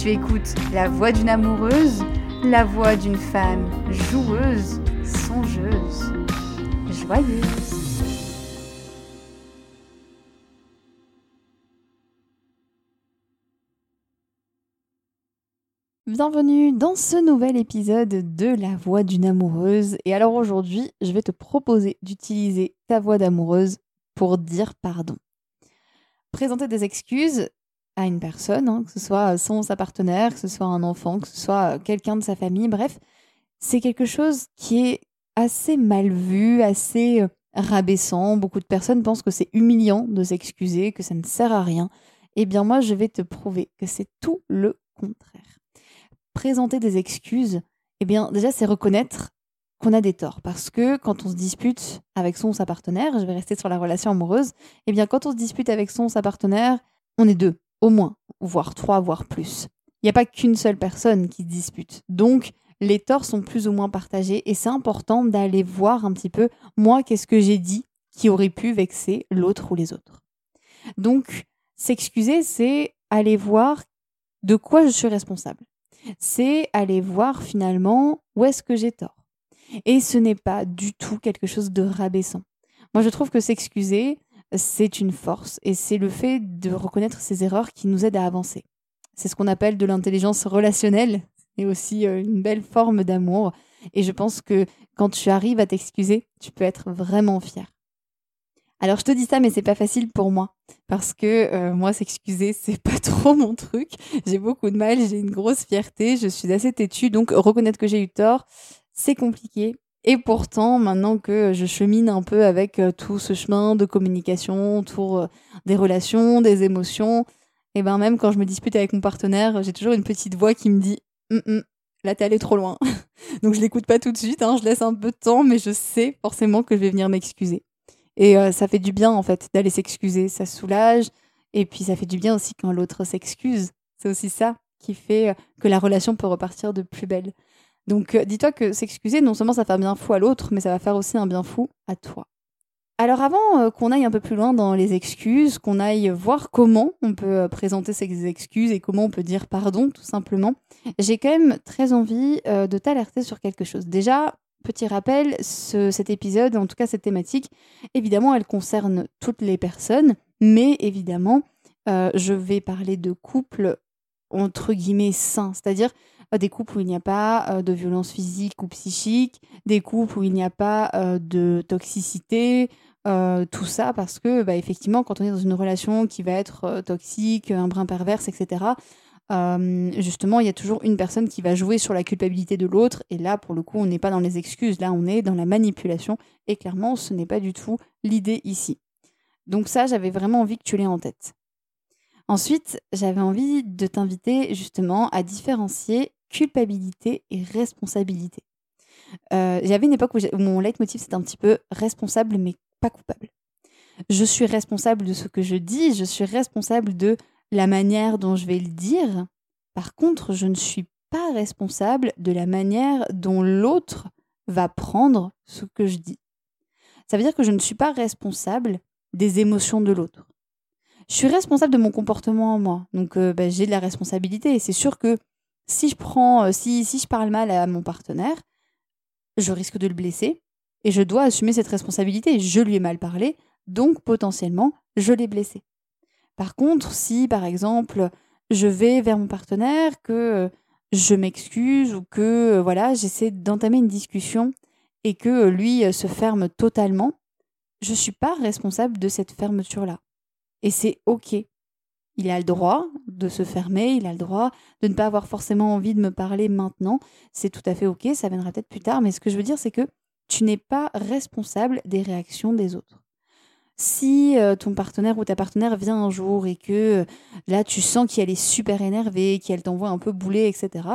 Tu écoutes la voix d'une amoureuse, la voix d'une femme joueuse, songeuse, joyeuse. Bienvenue dans ce nouvel épisode de La voix d'une amoureuse. Et alors aujourd'hui, je vais te proposer d'utiliser ta voix d'amoureuse pour dire pardon. Présenter des excuses, à une personne, hein, que ce soit son sa partenaire, que ce soit un enfant, que ce soit quelqu'un de sa famille, bref, c'est quelque chose qui est assez mal vu, assez euh, rabaissant. Beaucoup de personnes pensent que c'est humiliant de s'excuser, que ça ne sert à rien. Eh bien moi, je vais te prouver que c'est tout le contraire. Présenter des excuses, eh bien déjà, c'est reconnaître qu'on a des torts. Parce que quand on se dispute avec son ou sa partenaire, je vais rester sur la relation amoureuse, eh bien quand on se dispute avec son ou sa partenaire, on est deux au moins, voire trois, voire plus. Il n'y a pas qu'une seule personne qui dispute. Donc, les torts sont plus ou moins partagés et c'est important d'aller voir un petit peu, moi, qu'est-ce que j'ai dit qui aurait pu vexer l'autre ou les autres. Donc, s'excuser, c'est aller voir de quoi je suis responsable. C'est aller voir finalement où est-ce que j'ai tort. Et ce n'est pas du tout quelque chose de rabaissant. Moi, je trouve que s'excuser, c'est une force et c'est le fait de reconnaître ses erreurs qui nous aide à avancer. C'est ce qu'on appelle de l'intelligence relationnelle et aussi euh, une belle forme d'amour. Et je pense que quand tu arrives à t'excuser, tu peux être vraiment fier. Alors je te dis ça, mais c'est pas facile pour moi parce que euh, moi s'excuser c'est pas trop mon truc. J'ai beaucoup de mal, j'ai une grosse fierté, je suis assez têtue, donc reconnaître que j'ai eu tort, c'est compliqué. Et pourtant, maintenant que je chemine un peu avec euh, tout ce chemin de communication autour euh, des relations, des émotions, et ben même quand je me dispute avec mon partenaire, j'ai toujours une petite voix qui me dit hum, hum, là t'es allé trop loin. Donc je l'écoute pas tout de suite, hein, je laisse un peu de temps, mais je sais forcément que je vais venir m'excuser. Et euh, ça fait du bien en fait d'aller s'excuser, ça soulage, et puis ça fait du bien aussi quand l'autre s'excuse. C'est aussi ça qui fait que la relation peut repartir de plus belle. Donc euh, dis-toi que s'excuser, non seulement ça fait un bien fou à l'autre, mais ça va faire aussi un bien fou à toi. Alors avant euh, qu'on aille un peu plus loin dans les excuses, qu'on aille voir comment on peut euh, présenter ces excuses et comment on peut dire pardon tout simplement, j'ai quand même très envie de t'alerter sur quelque chose. Déjà, petit rappel, cet épisode, en tout cas cette thématique, évidemment elle concerne toutes les personnes, mais évidemment je vais parler de couples entre guillemets sains, c'est-à-dire des couples où il n'y a pas euh, de violence physique ou psychique, des couples où il n'y a pas euh, de toxicité, tout ça parce que bah, effectivement quand on est dans une relation qui va être toxique, un brin perverse, etc. justement, il y a toujours une personne qui va jouer sur la culpabilité de l'autre, et là, pour le coup, on n'est pas dans les excuses, là, on est dans la manipulation, et clairement, ce n'est pas du tout l'idée ici. Donc ça, j'avais vraiment envie que tu l'aies en tête. Ensuite, j'avais envie de t'inviter justement à différencier culpabilité et responsabilité. Euh, j'avais une époque où, où mon leitmotiv c'était un petit peu responsable mais pas coupable. Je suis responsable de ce que je dis, je suis responsable de la manière dont je vais le dire. Par contre, je ne suis pas responsable de la manière dont l'autre va prendre ce que je dis. Ça veut dire que je ne suis pas responsable des émotions de l'autre. Je suis responsable de mon comportement en moi. Donc euh, bah, j'ai de la responsabilité. Et c'est sûr que si je prends, euh, si, si je parle mal à mon partenaire, je risque de le blesser. Et je dois assumer cette responsabilité. Je lui ai mal parlé, donc potentiellement, je l'ai blessé. Par contre, si par exemple, je vais vers mon partenaire, que euh, je m'excuse ou que euh, voilà, j'essaie d'entamer une discussion et que lui se ferme totalement, je ne suis pas responsable de cette fermeture-là. Et c'est OK. Il a le droit de se fermer, il a le droit de ne pas avoir forcément envie de me parler maintenant. C'est tout à fait OK, ça viendra peut-être plus tard, mais ce que je veux dire, c'est que tu n'es pas responsable des réactions des autres si euh, ton partenaire ou ta partenaire vient un jour et que euh, là tu sens qu'elle est super énervée, qu'elle t'envoie un peu bouler, etc.,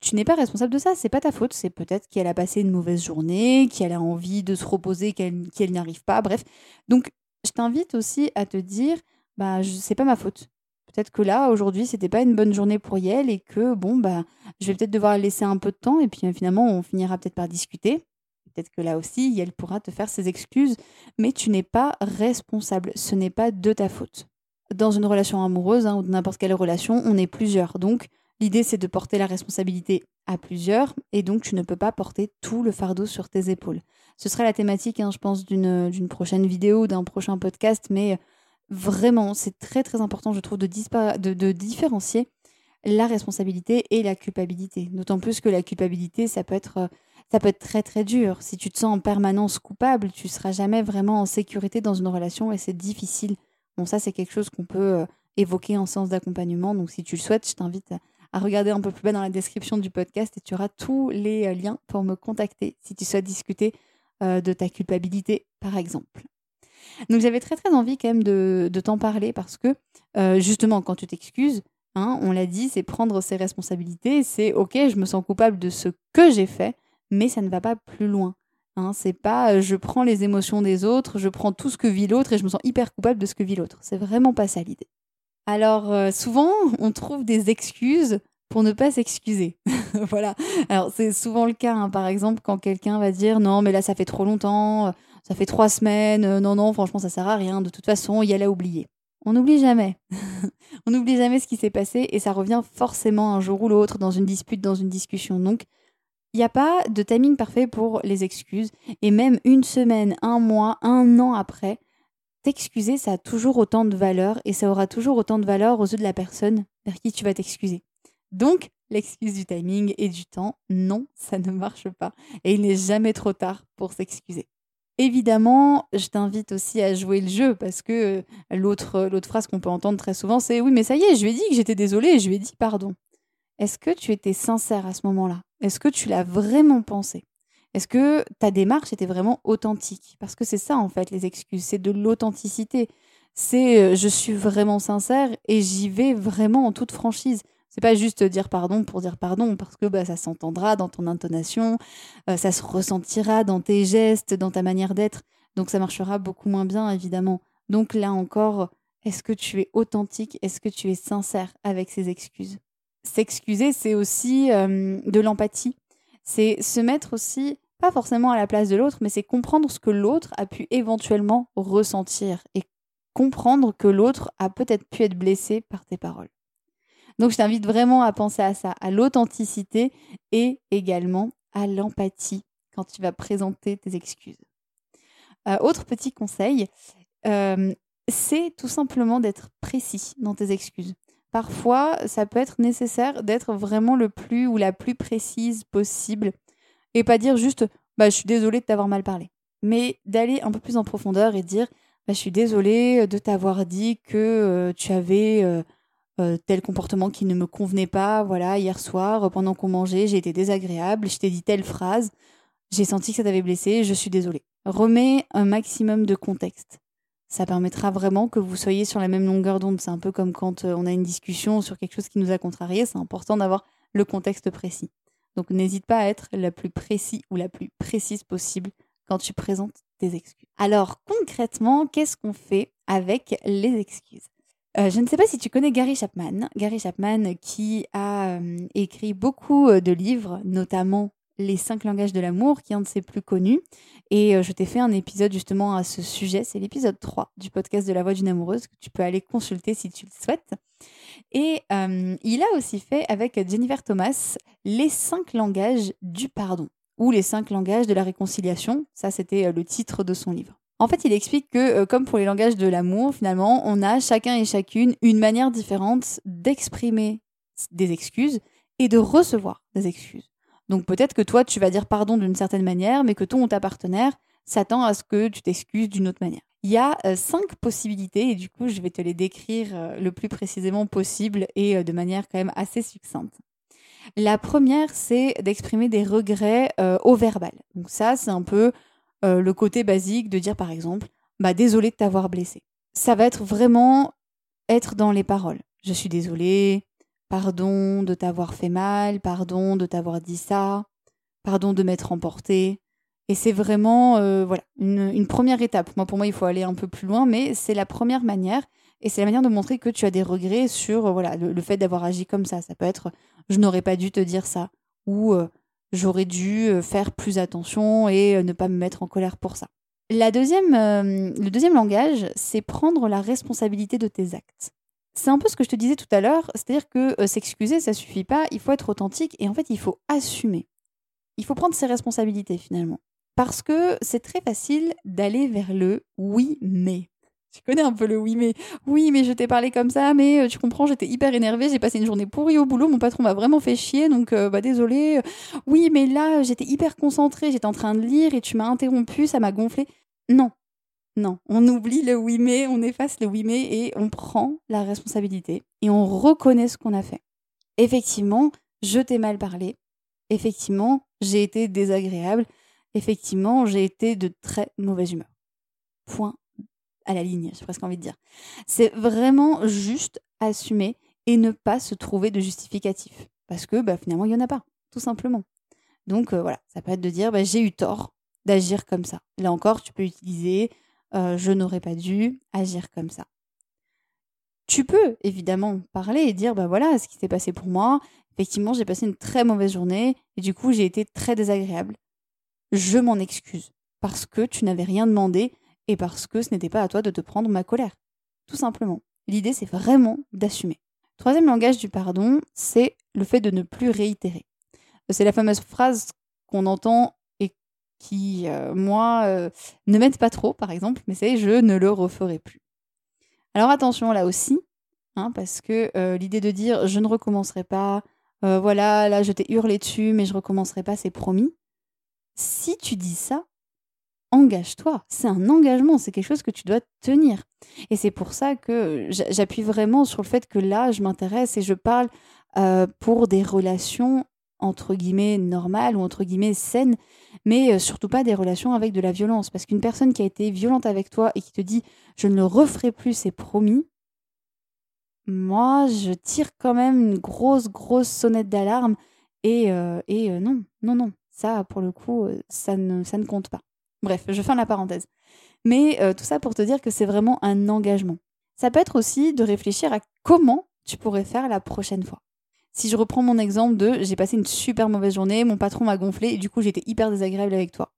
tu n'es pas responsable de ça, c'est pas ta faute, c'est peut-être qu'elle a passé une mauvaise journée, qu'elle a envie de se reposer, qu'elle n'y arrive pas, bref. Donc je t'invite aussi à te dire, bah c'est pas ma faute. Peut-être que là, aujourd'hui, c'était pas une bonne journée pour Yel et que bon, bah, je vais peut-être devoir laisser un peu de temps et puis finalement, on finira peut-être par discuter. Peut-être que là aussi, elle pourra te faire ses excuses, mais tu n'es pas responsable. Ce n'est pas de ta faute. Dans une relation amoureuse hein, ou n'importe quelle relation, on est plusieurs. Donc, l'idée, c'est de porter la responsabilité à plusieurs, et donc tu ne peux pas porter tout le fardeau sur tes épaules. Ce sera la thématique, hein, je pense, d'une prochaine vidéo, d'un prochain podcast, mais vraiment, c'est très très important, je trouve, de, différencier la responsabilité et la culpabilité. D'autant plus que la culpabilité, ça peut être ça peut être très très dur. Si tu te sens en permanence coupable, tu seras jamais vraiment en sécurité dans une relation et c'est difficile. Bon, ça c'est quelque chose qu'on peut euh, évoquer en séance d'accompagnement. Donc si tu le souhaites, je t'invite à regarder un peu plus bas dans la description du podcast et tu auras tous les euh, liens pour me contacter si tu souhaites discuter euh, de ta culpabilité, par exemple. Donc j'avais très très envie quand même de, t'en parler parce que justement quand tu t'excuses, hein, on l'a dit, c'est prendre ses responsabilités, c'est ok, je me sens coupable de ce que j'ai fait, mais ça ne va pas plus loin. Hein, c'est pas euh, je prends les émotions des autres, je prends tout ce que vit l'autre et je me sens hyper coupable de ce que vit l'autre. C'est vraiment pas ça l'idée. Alors euh, souvent, on trouve des excuses pour ne pas s'excuser. voilà. Alors c'est souvent le cas, hein. par exemple, quand quelqu'un va dire non, mais là ça fait trop longtemps, euh, ça fait trois semaines, non, non, franchement ça sert à rien, de toute façon, il y a l'a oublié. On n'oublie jamais. on n'oublie jamais ce qui s'est passé et ça revient forcément un jour ou l'autre dans une dispute, dans une discussion. Donc il n'y a pas de timing parfait pour les excuses. Et même une semaine, un mois, un an après, t'excuser, ça a toujours autant de valeur et ça aura toujours autant de valeur aux yeux de la personne vers qui tu vas t'excuser. Donc, l'excuse du timing et du temps, non, ça ne marche pas. Et il n'est jamais trop tard pour s'excuser. Évidemment, je t'invite aussi à jouer le jeu parce que euh, l'autre, l'autre phrase qu'on peut entendre très souvent, c'est oui, mais ça y est, je lui ai dit que j'étais désolée, je lui ai dit pardon. Est-ce que tu étais sincère à ce moment-là? Est-ce que tu l'as vraiment pensé? Est-ce que ta démarche était vraiment authentique? Parce que c'est ça en fait les excuses, c'est de l'authenticité. C'est euh, je suis vraiment sincère et j'y vais vraiment en toute franchise. C'est pas juste dire pardon pour dire pardon, parce que bah, ça s'entendra dans ton intonation, euh, ça se ressentira dans tes gestes, dans ta manière d'être. Donc ça marchera beaucoup moins bien, évidemment. Donc là encore, est-ce que tu es authentique? Est-ce que tu es sincère avec ces excuses? S'excuser, c'est aussi de l'empathie. C'est se mettre aussi, pas forcément à la place de l'autre, mais c'est comprendre ce que l'autre a pu éventuellement ressentir et comprendre que l'autre a peut-être pu être blessé par tes paroles. Donc je t'invite vraiment à penser à ça, à l'authenticité et également à l'empathie quand tu vas présenter tes excuses. Euh, autre petit conseil, euh, c'est tout simplement d'être précis dans tes excuses parfois, ça peut être nécessaire d'être vraiment le plus ou la plus précise possible et pas dire juste bah, je suis désolée de t'avoir mal parlé, mais d'aller un peu plus en profondeur et dire bah, je suis désolée de t'avoir dit que euh, tu avais euh, euh, tel comportement qui ne me convenait pas. Voilà, hier soir, pendant qu'on mangeait, j'ai été désagréable, je t'ai dit telle phrase, j'ai senti que ça t'avait blessé, je suis désolée. Remets un maximum de contexte. Ça permettra vraiment que vous soyez sur la même longueur d'onde. C'est un peu comme quand on a une discussion sur quelque chose qui nous a contrarié. C'est important d'avoir le contexte précis. Donc n'hésite pas à être la plus précis ou la plus précise possible quand tu présentes tes excuses. Alors concrètement, qu'est-ce qu'on fait avec les excuses? Euh, je ne sais pas si tu connais Gary Chapman. Gary Chapman qui a euh, écrit beaucoup euh, de livres, notamment Les cinq langages de l'amour, qui est un de ses plus connus. Et je t'ai fait un épisode justement à ce sujet. C'est l'épisode 3 du podcast de la voix d'une amoureuse que tu peux aller consulter si tu le souhaites. Et il a aussi fait avec Jennifer Thomas Les cinq langages du pardon ou les cinq langages de la réconciliation. Ça, c'était le titre de son livre. En fait, il explique que, euh, comme pour les langages de l'amour, finalement, on a chacun et chacune une manière différente d'exprimer des excuses et de recevoir des excuses. Donc peut-être que toi, tu vas dire pardon d'une certaine manière, mais que ton ou ta partenaire s'attend à ce que tu t'excuses d'une autre manière. Il y a euh, cinq possibilités et du coup, je vais te les décrire euh, le plus précisément possible et de manière quand même assez succincte. La première, c'est d'exprimer des regrets au verbal. Donc ça, c'est un peu euh, le côté basique de dire par exemple bah désolé de t'avoir blessé. Ça va être vraiment être dans les paroles. Je suis désolée, pardon de t'avoir fait mal, pardon de t'avoir dit ça, pardon de m'être emporté. Et c'est vraiment euh, voilà une, première étape. Moi, pour moi, il faut aller un peu plus loin, mais c'est la première manière. Et c'est la manière de montrer que tu as des regrets sur euh, voilà le, fait d'avoir agi comme ça. Ça peut être je n'aurais pas dû te dire ça ou j'aurais dû euh, faire plus attention et euh, ne pas me mettre en colère pour ça. La deuxième, euh, le deuxième langage, c'est prendre la responsabilité de tes actes. C'est un peu ce que je te disais tout à l'heure, c'est-à-dire que s'excuser, ça suffit pas, il faut être authentique et en fait, il faut assumer. Il faut prendre ses responsabilités finalement. Parce que c'est très facile d'aller vers le oui mais. Tu connais un peu le oui, mais oui, mais je t'ai parlé comme ça, mais euh, tu comprends, j'étais hyper énervée, j'ai passé une journée pourrie au boulot, mon patron m'a vraiment fait chier, donc euh, bah désolé. Oui, mais là, j'étais hyper concentrée, j'étais en train de lire et tu m'as interrompu, ça m'a gonflé. Non, non, on oublie le oui, mais, on efface le oui, mais et on prend la responsabilité et on reconnaît ce qu'on a fait. Effectivement, je t'ai mal parlé. Effectivement, j'ai été désagréable. Effectivement, j'ai été de très mauvaise humeur. Point à la ligne, j'ai presque envie de dire. C'est vraiment juste assumer et ne pas se trouver de justificatif. Parce que bah, finalement, il n'y en a pas, tout simplement. Donc euh, voilà, ça peut être de dire bah, j'ai eu tort d'agir comme ça. Là encore, tu peux utiliser euh, je n'aurais pas dû agir comme ça. Tu peux évidemment parler et dire bah voilà ce qui s'est passé pour moi. Effectivement, j'ai passé une très mauvaise journée et du coup, j'ai été très désagréable. Je m'en excuse parce que tu n'avais rien demandé et parce que ce n'était pas à toi de te prendre ma colère. Tout simplement. L'idée, c'est vraiment d'assumer. Troisième langage du pardon, c'est le fait de ne plus réitérer. C'est la fameuse phrase qu'on entend et qui, euh, moi, euh, ne m'aide pas trop, par exemple, mais c'est je ne le referai plus. Alors attention là aussi, hein, parce que euh, l'idée de dire je ne recommencerai pas, voilà, là je t'ai hurlé dessus, mais je recommencerai pas, c'est promis. Si tu dis ça, engage-toi. C'est un engagement, c'est quelque chose que tu dois tenir. Et c'est pour ça que j'appuie vraiment sur le fait que là, je m'intéresse et je parle euh, pour des relations entre guillemets normales ou entre guillemets saines, mais euh, surtout pas des relations avec de la violence. Parce qu'une personne qui a été violente avec toi et qui te dit je ne le referai plus, c'est promis, moi, je tire quand même une grosse, grosse sonnette d'alarme. Et, euh, et non, non, non, ça, pour le coup, ça ne, ça ne compte pas. Bref, je ferme la parenthèse. Mais euh, tout ça pour te dire que c'est vraiment un engagement. Ça peut être aussi de réfléchir à comment tu pourrais faire la prochaine fois. Si je reprends mon exemple de j'ai passé une super mauvaise journée, mon patron m'a gonflé et du coup j'étais hyper désagréable avec toi.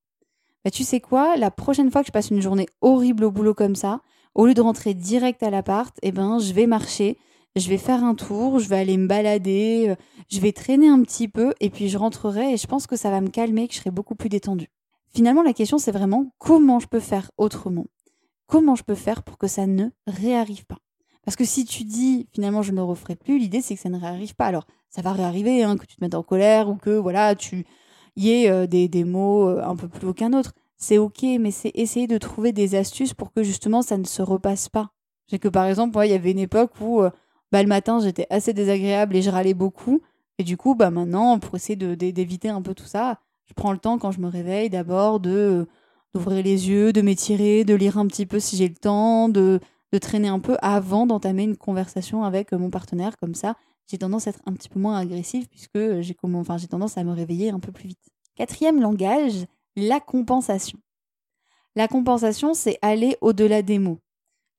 Bah, tu sais quoi, la prochaine fois que je passe une journée horrible au boulot comme ça, au lieu de rentrer direct à l'appart, eh ben je vais marcher, je vais faire un tour, je vais aller me balader, euh, je vais traîner un petit peu et puis je rentrerai et je pense que ça va me calmer, que je serai beaucoup plus détendue. Finalement, la question, c'est vraiment comment je peux faire autrement? Comment je peux faire pour que ça ne réarrive pas? Parce que si tu dis finalement je ne referai plus, l'idée c'est que ça ne réarrive pas. Alors, ça va réarriver, hein, que tu te mettes en colère ou que voilà, tu y ait euh, des, des, mots euh, un peu plus haut qu'un autre. C'est ok, mais c'est essayer de trouver des astuces pour que justement ça ne se repasse pas. J'ai que par exemple, il y avait une époque où euh, bah, le matin j'étais assez désagréable et je râlais beaucoup. Et du coup, bah maintenant, pour essayer d'éviter un peu tout ça, je prends le temps quand je me réveille d'abord de, d'ouvrir les yeux, de m'étirer, de lire un petit peu si j'ai le temps, de, de traîner un peu avant d'entamer une conversation avec mon partenaire. Comme ça, j'ai tendance à être un petit peu moins agressive puisque j'ai enfin, tendance à me réveiller un peu plus vite. Quatrième langage, la compensation. La compensation, c'est aller au-delà des mots.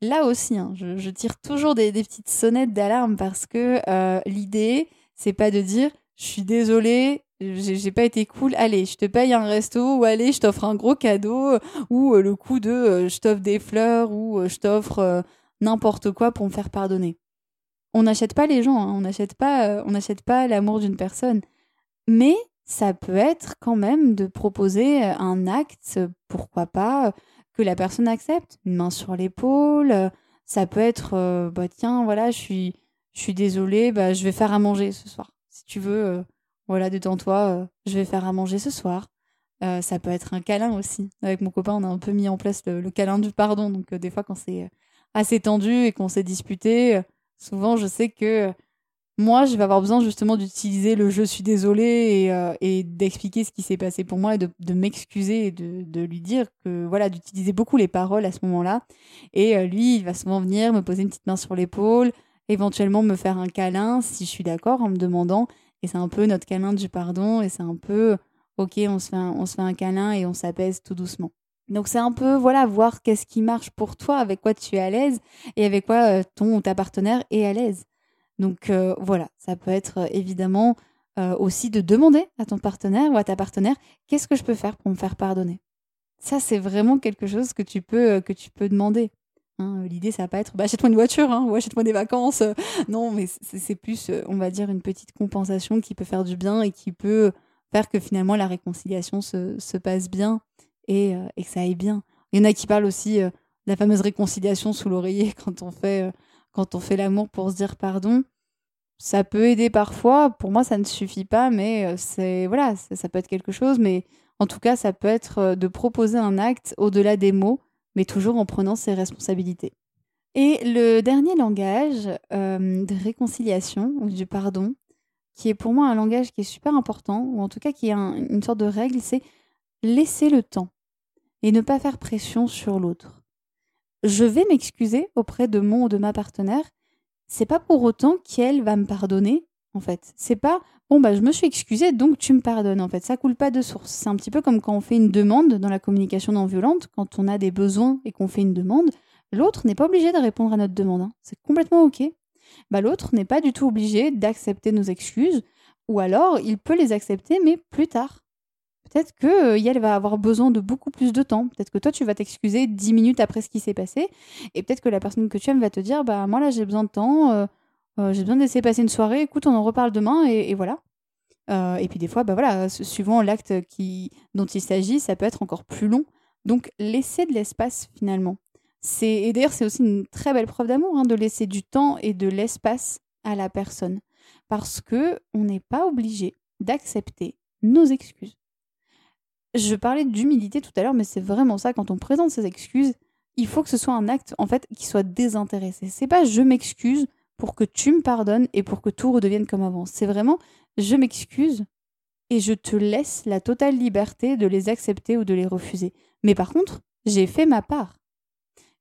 Là aussi, hein, je, tire toujours des, petites sonnettes d'alarme parce que euh, l'idée, c'est pas de dire je suis désolée, j'ai pas été cool, allez, je te paye un resto, ou allez, je t'offre un gros cadeau, ou euh, le coup de euh, je t'offre des fleurs, ou je t'offre n'importe quoi pour me faire pardonner. On n'achète pas les gens, hein, on n'achète pas, on n'achète pas l'amour d'une personne. Mais ça peut être quand même de proposer un acte, pourquoi pas, que la personne accepte. Une main sur l'épaule, ça peut être, bah tiens, voilà, je suis, je suis désolée, bah, je vais faire à manger ce soir. Si tu veux, voilà, détends-toi, je vais faire à manger ce soir. ça peut être un câlin aussi. Avec mon copain, on a un peu mis en place le, câlin du pardon. Donc, des fois, quand c'est assez tendu et qu'on s'est disputé, souvent, je sais que moi, je vais avoir besoin justement d'utiliser le je suis désolé euh, et, d'expliquer ce qui s'est passé pour moi et de, m'excuser et de, lui dire que voilà, d'utiliser beaucoup les paroles à ce moment-là. Et euh, lui, il va souvent venir me poser une petite main sur l'épaule, éventuellement me faire un câlin si je suis d'accord en me demandant. Et c'est un peu notre câlin du pardon et c'est un peu ok, on se fait un, on se fait un câlin et on s'apaise tout doucement. Donc c'est un peu voilà voir qu'est-ce qui marche pour toi, avec quoi tu es à l'aise et avec quoi euh, ton ou ta partenaire est à l'aise. Donc euh, voilà, ça peut être euh, évidemment aussi de demander à ton partenaire ou à ta partenaire qu'est-ce que je peux faire pour me faire pardonner? Ça, c'est vraiment quelque chose que tu peux, que tu peux demander. Hein. L'idée, ça va pas être bah, achète-moi une voiture hein, ou achète-moi des vacances. non, mais c'est plus, on va dire, une petite compensation qui peut faire du bien et qui peut faire que finalement la réconciliation se, se passe bien et, et, que ça aille bien. Il y en a qui parlent aussi de la fameuse réconciliation sous l'oreiller quand on fait fait l'amour pour se dire pardon. Ça peut aider parfois. Pour moi, ça ne suffit pas, mais euh, c'est voilà, ça, peut être quelque chose. Mais en tout cas, ça peut être euh, de proposer un acte au-delà des mots, mais toujours en prenant ses responsabilités. Et le dernier langage euh, de réconciliation ou du pardon, qui est pour moi un langage qui est super important, ou en tout cas qui est une sorte de règle, c'est laisser le temps et ne pas faire pression sur l'autre je vais m'excuser auprès de mon ou de ma partenaire. C'est pas pour autant qu'elle va me pardonner, en fait. C'est pas bon bah je me suis excusée donc tu me pardonnes en fait. Ça coule pas de source. C'est un petit peu comme quand on fait une demande dans la communication non violente, quand on a des besoins et qu'on fait une demande, l'autre n'est pas obligé de répondre à notre demande. Hein. C'est complètement ok. Bah l'autre n'est pas du tout obligé d'accepter nos excuses, ou alors il peut les accepter mais plus tard peut-être que euh, va avoir besoin de beaucoup plus de temps. Peut-être que toi, tu vas t'excuser dix minutes après ce qui s'est passé. Et peut-être que la personne que tu aimes va te dire Bah, moi, là, j'ai besoin de temps. Euh, euh, j'ai besoin de laisser passer une soirée. Écoute, on en reparle demain. Et, voilà. et puis, des fois, bah voilà, suivant l'acte qui, dont il s'agit, ça peut être encore plus long. Donc, laisser de l'espace, finalement. Et d'ailleurs, c'est aussi une très belle preuve d'amour hein, de laisser du temps et de l'espace à la personne. Parce que on n'est pas obligé d'accepter nos excuses. Je parlais d'humilité tout à l'heure, mais c'est vraiment ça. Quand on présente ses excuses, il faut que ce soit un acte en fait qui soit désintéressé. C'est pas je m'excuse pour que tu me pardonnes et pour que tout redevienne comme avant. C'est vraiment je m'excuse et je te laisse la totale liberté de les accepter ou de les refuser. Mais par contre, j'ai fait ma part.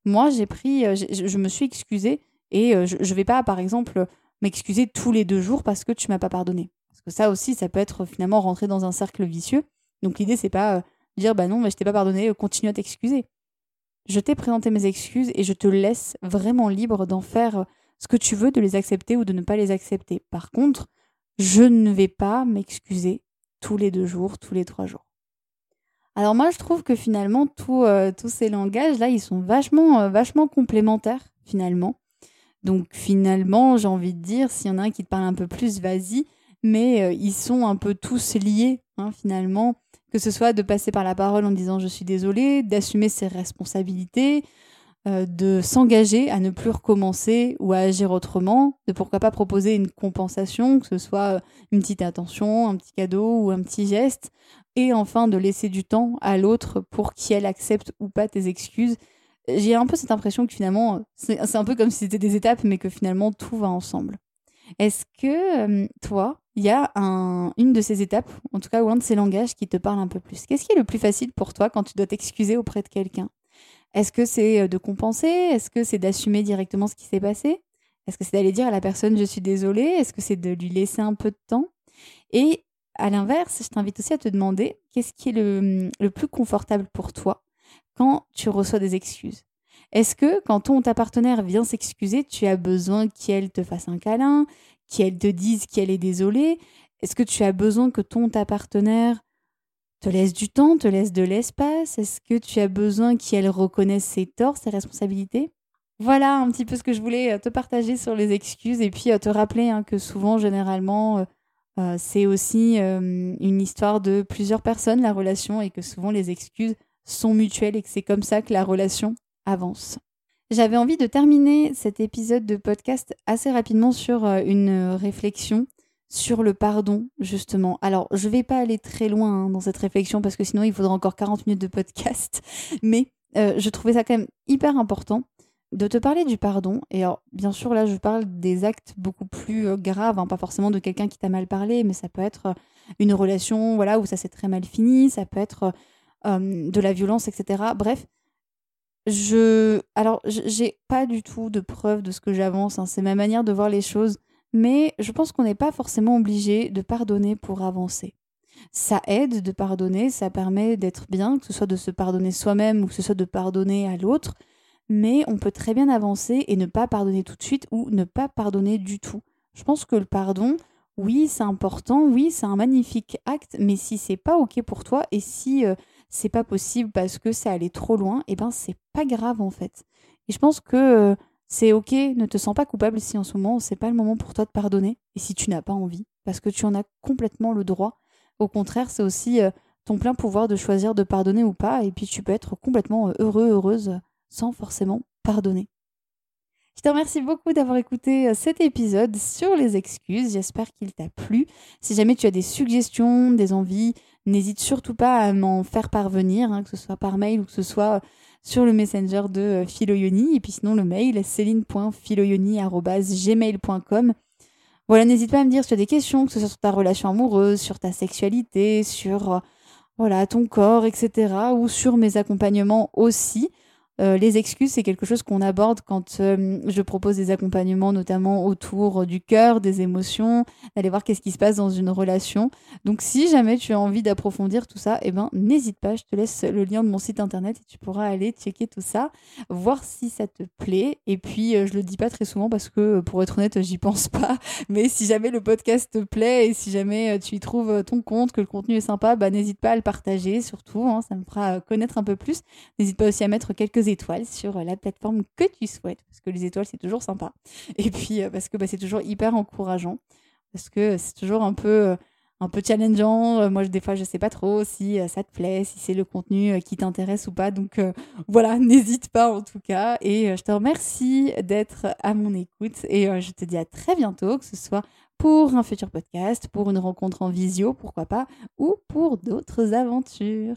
Moi, j'ai pris, euh, je, me suis excusée et euh, je, ne vais pas, par exemple, m'excuser tous les deux jours parce que tu m'as pas pardonné. Parce que ça aussi, ça peut être finalement rentrer dans un cercle vicieux. Donc l'idée, c'est pas euh, dire bah non, mais je t'ai pas pardonné, continue à t'excuser. Je t'ai présenté mes excuses et je te laisse vraiment libre d'en faire ce que tu veux, de les accepter ou de ne pas les accepter. Par contre, je ne vais pas m'excuser tous les deux jours, tous les trois jours. Alors moi, je trouve que finalement, tous ces langages-là, ils sont vachement, vachement complémentaires, finalement. Donc finalement, j'ai envie de dire, s'il y en a un qui te parle un peu plus, vas-y, mais ils sont un peu tous liés, hein, finalement que ce soit de passer par la parole en disant je suis désolé, d'assumer ses responsabilités, euh, de s'engager à ne plus recommencer ou à agir autrement, de pourquoi pas proposer une compensation, que ce soit une petite attention, un petit cadeau ou un petit geste, et enfin de laisser du temps à l'autre pour qu'elle accepte ou pas tes excuses. J'ai un peu cette impression que finalement, c'est un peu comme si c'était des étapes, mais que finalement tout va ensemble. Est-ce que euh, toi, il y a une de ces étapes, en tout cas, ou un de ces langages qui te parle un peu plus? Qu'est-ce qui est le plus facile pour toi quand tu dois t'excuser auprès de quelqu'un? Est-ce que c'est euh, de compenser? Est-ce que c'est d'assumer directement ce qui s'est passé? Est-ce que c'est d'aller dire à la personne je suis désolée? Est-ce que c'est de lui laisser un peu de temps? Et à l'inverse, je t'invite aussi à te demander qu'est-ce qui est le, le plus confortable pour toi quand tu reçois des excuses? Est-ce que quand ton ta partenaire vient s'excuser, tu as besoin qu'elle te fasse un câlin, qu'elle te dise qu'elle est désolée? Est-ce que tu as besoin que ton ta partenaire te laisse du temps, te laisse de l'espace? Est-ce que tu as besoin qu'elle reconnaisse ses torts, ses responsabilités? Voilà un petit peu ce que je voulais euh, te partager sur les excuses et puis euh, te rappeler hein, que souvent, généralement, euh, c'est aussi une histoire de plusieurs personnes, la relation, et que souvent les excuses sont mutuelles et que c'est comme ça que la relation avance. J'avais envie de terminer cet épisode de podcast assez rapidement sur une réflexion sur le pardon, justement. Alors, je ne vais pas aller très loin hein, dans cette réflexion parce que sinon il faudra encore 40 minutes de podcast, mais euh, je trouvais ça quand même hyper important de te parler du pardon. Et alors, bien sûr, là, je parle des actes beaucoup plus euh, graves, hein, pas forcément de quelqu'un qui t'a mal parlé, mais ça peut être une relation voilà, où ça s'est très mal fini, ça peut être de la violence, etc. Bref, je alors j'ai pas du tout de preuve de ce que j'avance hein. c'est ma manière de voir les choses mais je pense qu'on n'est pas forcément obligé de pardonner pour avancer ça aide de pardonner ça permet d'être bien que ce soit de se pardonner soi-même ou que ce soit de pardonner à l'autre mais on peut très bien avancer et ne pas pardonner tout de suite ou ne pas pardonner du tout je pense que le pardon oui c'est important oui c'est un magnifique acte mais si c'est pas ok pour toi et si euh, c'est pas possible parce que ça allait trop loin, eh ben c'est pas grave en fait. Et je pense que euh, c'est ok, ne te sens pas coupable si en ce moment c'est pas le moment pour toi de pardonner et si tu n'as pas envie, parce que tu en as complètement le droit. Au contraire, c'est aussi euh, ton plein pouvoir de choisir de pardonner ou pas, et puis tu peux être complètement euh, heureux, heureuse sans forcément pardonner. Je te remercie beaucoup d'avoir écouté cet épisode sur les excuses. J'espère qu'il t'a plu. Si jamais tu as des suggestions, des envies, N'hésite surtout pas à m'en faire parvenir, hein, que ce soit par mail ou que ce soit sur le messenger de euh, Philoyoni. Et puis sinon, le mail, céline.philoyoni.gmail.com. Voilà, n'hésite pas à me dire si tu as des questions, que ce soit sur ta relation amoureuse, sur ta sexualité, sur euh, voilà, ton corps, etc. ou sur mes accompagnements aussi. Euh, les excuses, c'est quelque chose qu'on aborde quand euh, je propose des accompagnements, notamment autour du cœur, des émotions, d'aller voir qu'est-ce qui se passe dans une relation. Donc, si jamais tu as envie d'approfondir tout ça, eh ben, n'hésite pas, je te laisse le lien de mon site internet et tu pourras aller checker tout ça, voir si ça te plaît. Et puis, euh, je le dis pas très souvent parce que, pour être honnête, j'y pense pas. Mais si jamais le podcast te plaît et si jamais tu y trouves ton compte, que le contenu est sympa, bah, n'hésite pas à le partager, surtout, hein, ça me fera connaître un peu plus. N'hésite pas aussi à mettre quelques étoiles sur la plateforme que tu souhaites, parce que les étoiles, c'est toujours sympa. Et puis, euh, parce que bah, c'est toujours hyper encourageant, parce que c'est toujours un peu, euh, un peu challengeant. Euh, moi, des fois, je sais pas trop si ça te plaît, si c'est le contenu qui t'intéresse ou pas. Donc, voilà, n'hésite pas en tout cas. Et je te remercie d'être à mon écoute. Et je te dis à très bientôt, que ce soit pour un futur podcast, pour une rencontre en visio, pourquoi pas, ou pour d'autres aventures.